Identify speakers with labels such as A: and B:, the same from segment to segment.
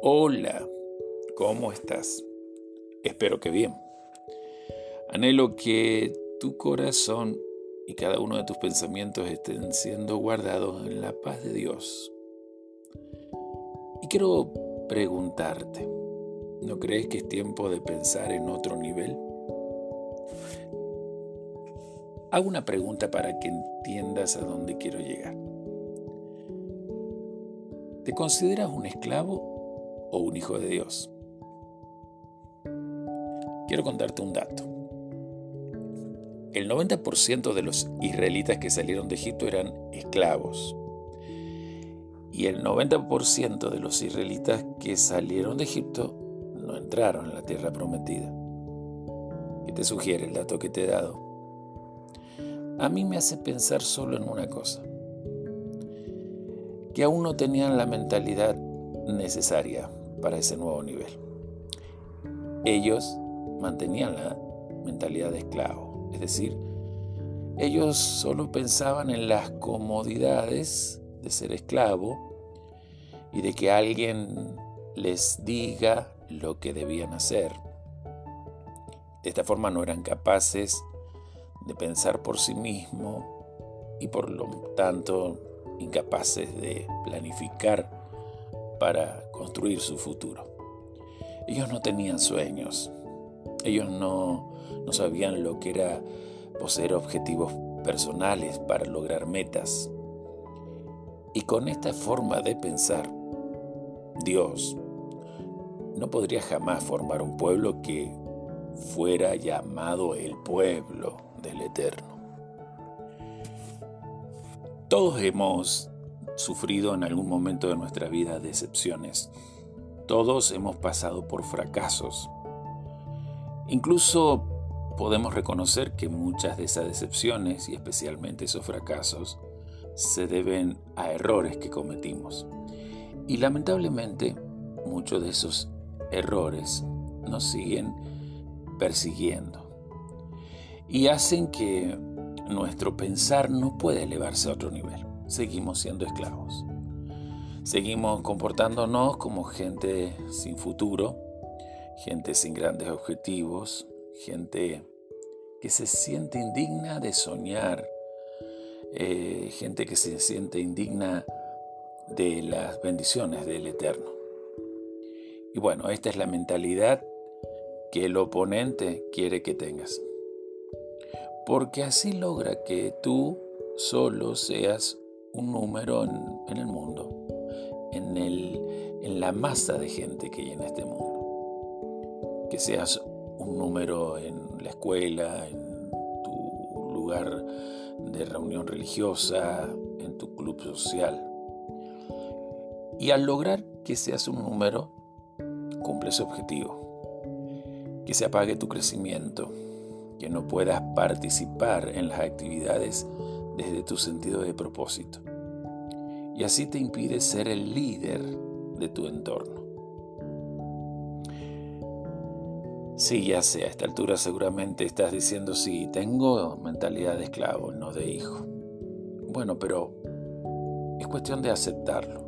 A: Hola, ¿cómo estás? Espero que bien. Anhelo que tu corazón y cada uno de tus pensamientos estén siendo guardados en la paz de Dios. Y quiero preguntarte, ¿no crees que es tiempo de pensar en otro nivel? Hago una pregunta para que entiendas a dónde quiero llegar. ¿Te consideras un esclavo o un hijo de Dios. Quiero contarte un dato. El 90% de los israelitas que salieron de Egipto eran esclavos. Y el 90% de los israelitas que salieron de Egipto no entraron en la tierra prometida. ¿Qué te sugiere el dato que te he dado? A mí me hace pensar solo en una cosa. Que aún no tenían la mentalidad necesaria para ese nuevo nivel. Ellos mantenían la mentalidad de esclavo, es decir, ellos solo pensaban en las comodidades de ser esclavo y de que alguien les diga lo que debían hacer. De esta forma no eran capaces de pensar por sí mismos y por lo tanto incapaces de planificar para construir su futuro. Ellos no tenían sueños, ellos no, no sabían lo que era poseer objetivos personales para lograr metas. Y con esta forma de pensar, Dios no podría jamás formar un pueblo que fuera llamado el pueblo del Eterno. Todos hemos sufrido en algún momento de nuestra vida decepciones. Todos hemos pasado por fracasos. Incluso podemos reconocer que muchas de esas decepciones y especialmente esos fracasos se deben a errores que cometimos. Y lamentablemente muchos de esos errores nos siguen persiguiendo y hacen que nuestro pensar no pueda elevarse a otro nivel seguimos siendo esclavos. Seguimos comportándonos como gente sin futuro, gente sin grandes objetivos, gente que se siente indigna de soñar, eh, gente que se siente indigna de las bendiciones del Eterno. Y bueno, esta es la mentalidad que el oponente quiere que tengas. Porque así logra que tú solo seas un número en, el mundo, en, en la masa de gente que hay en este mundo. Que seas un número en la escuela, en tu lugar de reunión religiosa, en tu club social. Y al lograr que seas un número, cumple ese objetivo. Que se apague tu crecimiento, que no puedas participar en las actividades desde tu sentido de propósito. Y así te impide ser el líder de tu entorno. Sí, ya sé, a esta altura seguramente estás diciendo, sí, tengo mentalidad de esclavo, no de hijo. Bueno, pero es cuestión de aceptarlo.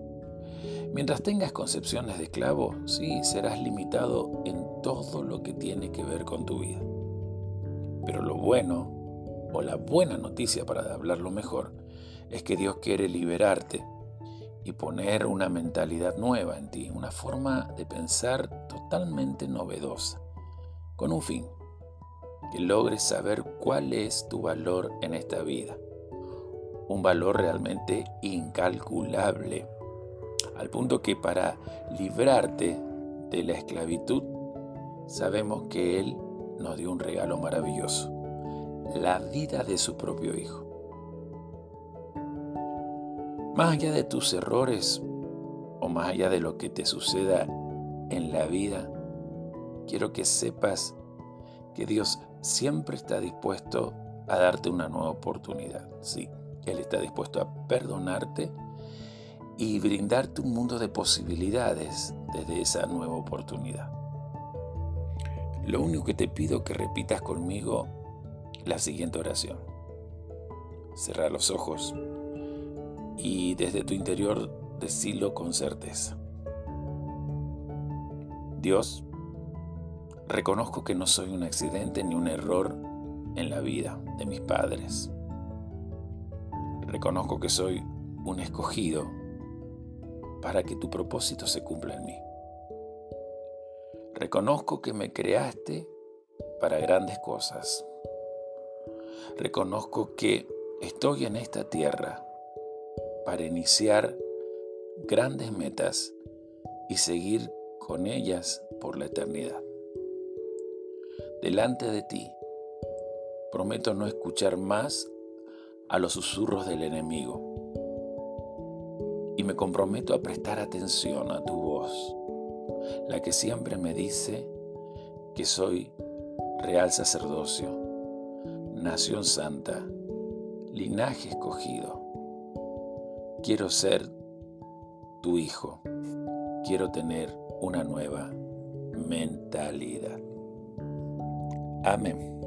A: Mientras tengas concepciones de esclavo, sí, serás limitado en todo lo que tiene que ver con tu vida. Pero lo bueno o la buena noticia para hablarlo mejor es que Dios quiere liberarte y poner una mentalidad nueva en ti, una forma de pensar totalmente novedosa, con un fin, que logres saber cuál es tu valor en esta vida, un valor realmente incalculable, al punto que para librarte de la esclavitud, sabemos que Él nos dio un regalo maravilloso la vida de su propio Hijo. Más allá de tus errores o más allá de lo que te suceda en la vida, quiero que sepas que Dios siempre está dispuesto a darte una nueva oportunidad. Sí, Él está dispuesto a perdonarte y brindarte un mundo de posibilidades desde esa nueva oportunidad. Lo único que te pido que repitas conmigo la siguiente oración. Cerrar los ojos y desde tu interior decirlo con certeza. Dios, reconozco que no soy un accidente ni un error en la vida de mis padres. Reconozco que soy un escogido para que tu propósito se cumpla en mí. Reconozco que me creaste para grandes cosas. Reconozco que estoy en esta tierra para iniciar grandes metas y seguir con ellas por la eternidad. Delante de ti, prometo no escuchar más a los susurros del enemigo y me comprometo a prestar atención a tu voz, la que siempre me dice que soy real sacerdocio, nación santa, linaje escogido. Quiero ser tu hijo, quiero tener una nueva mentalidad. Amén.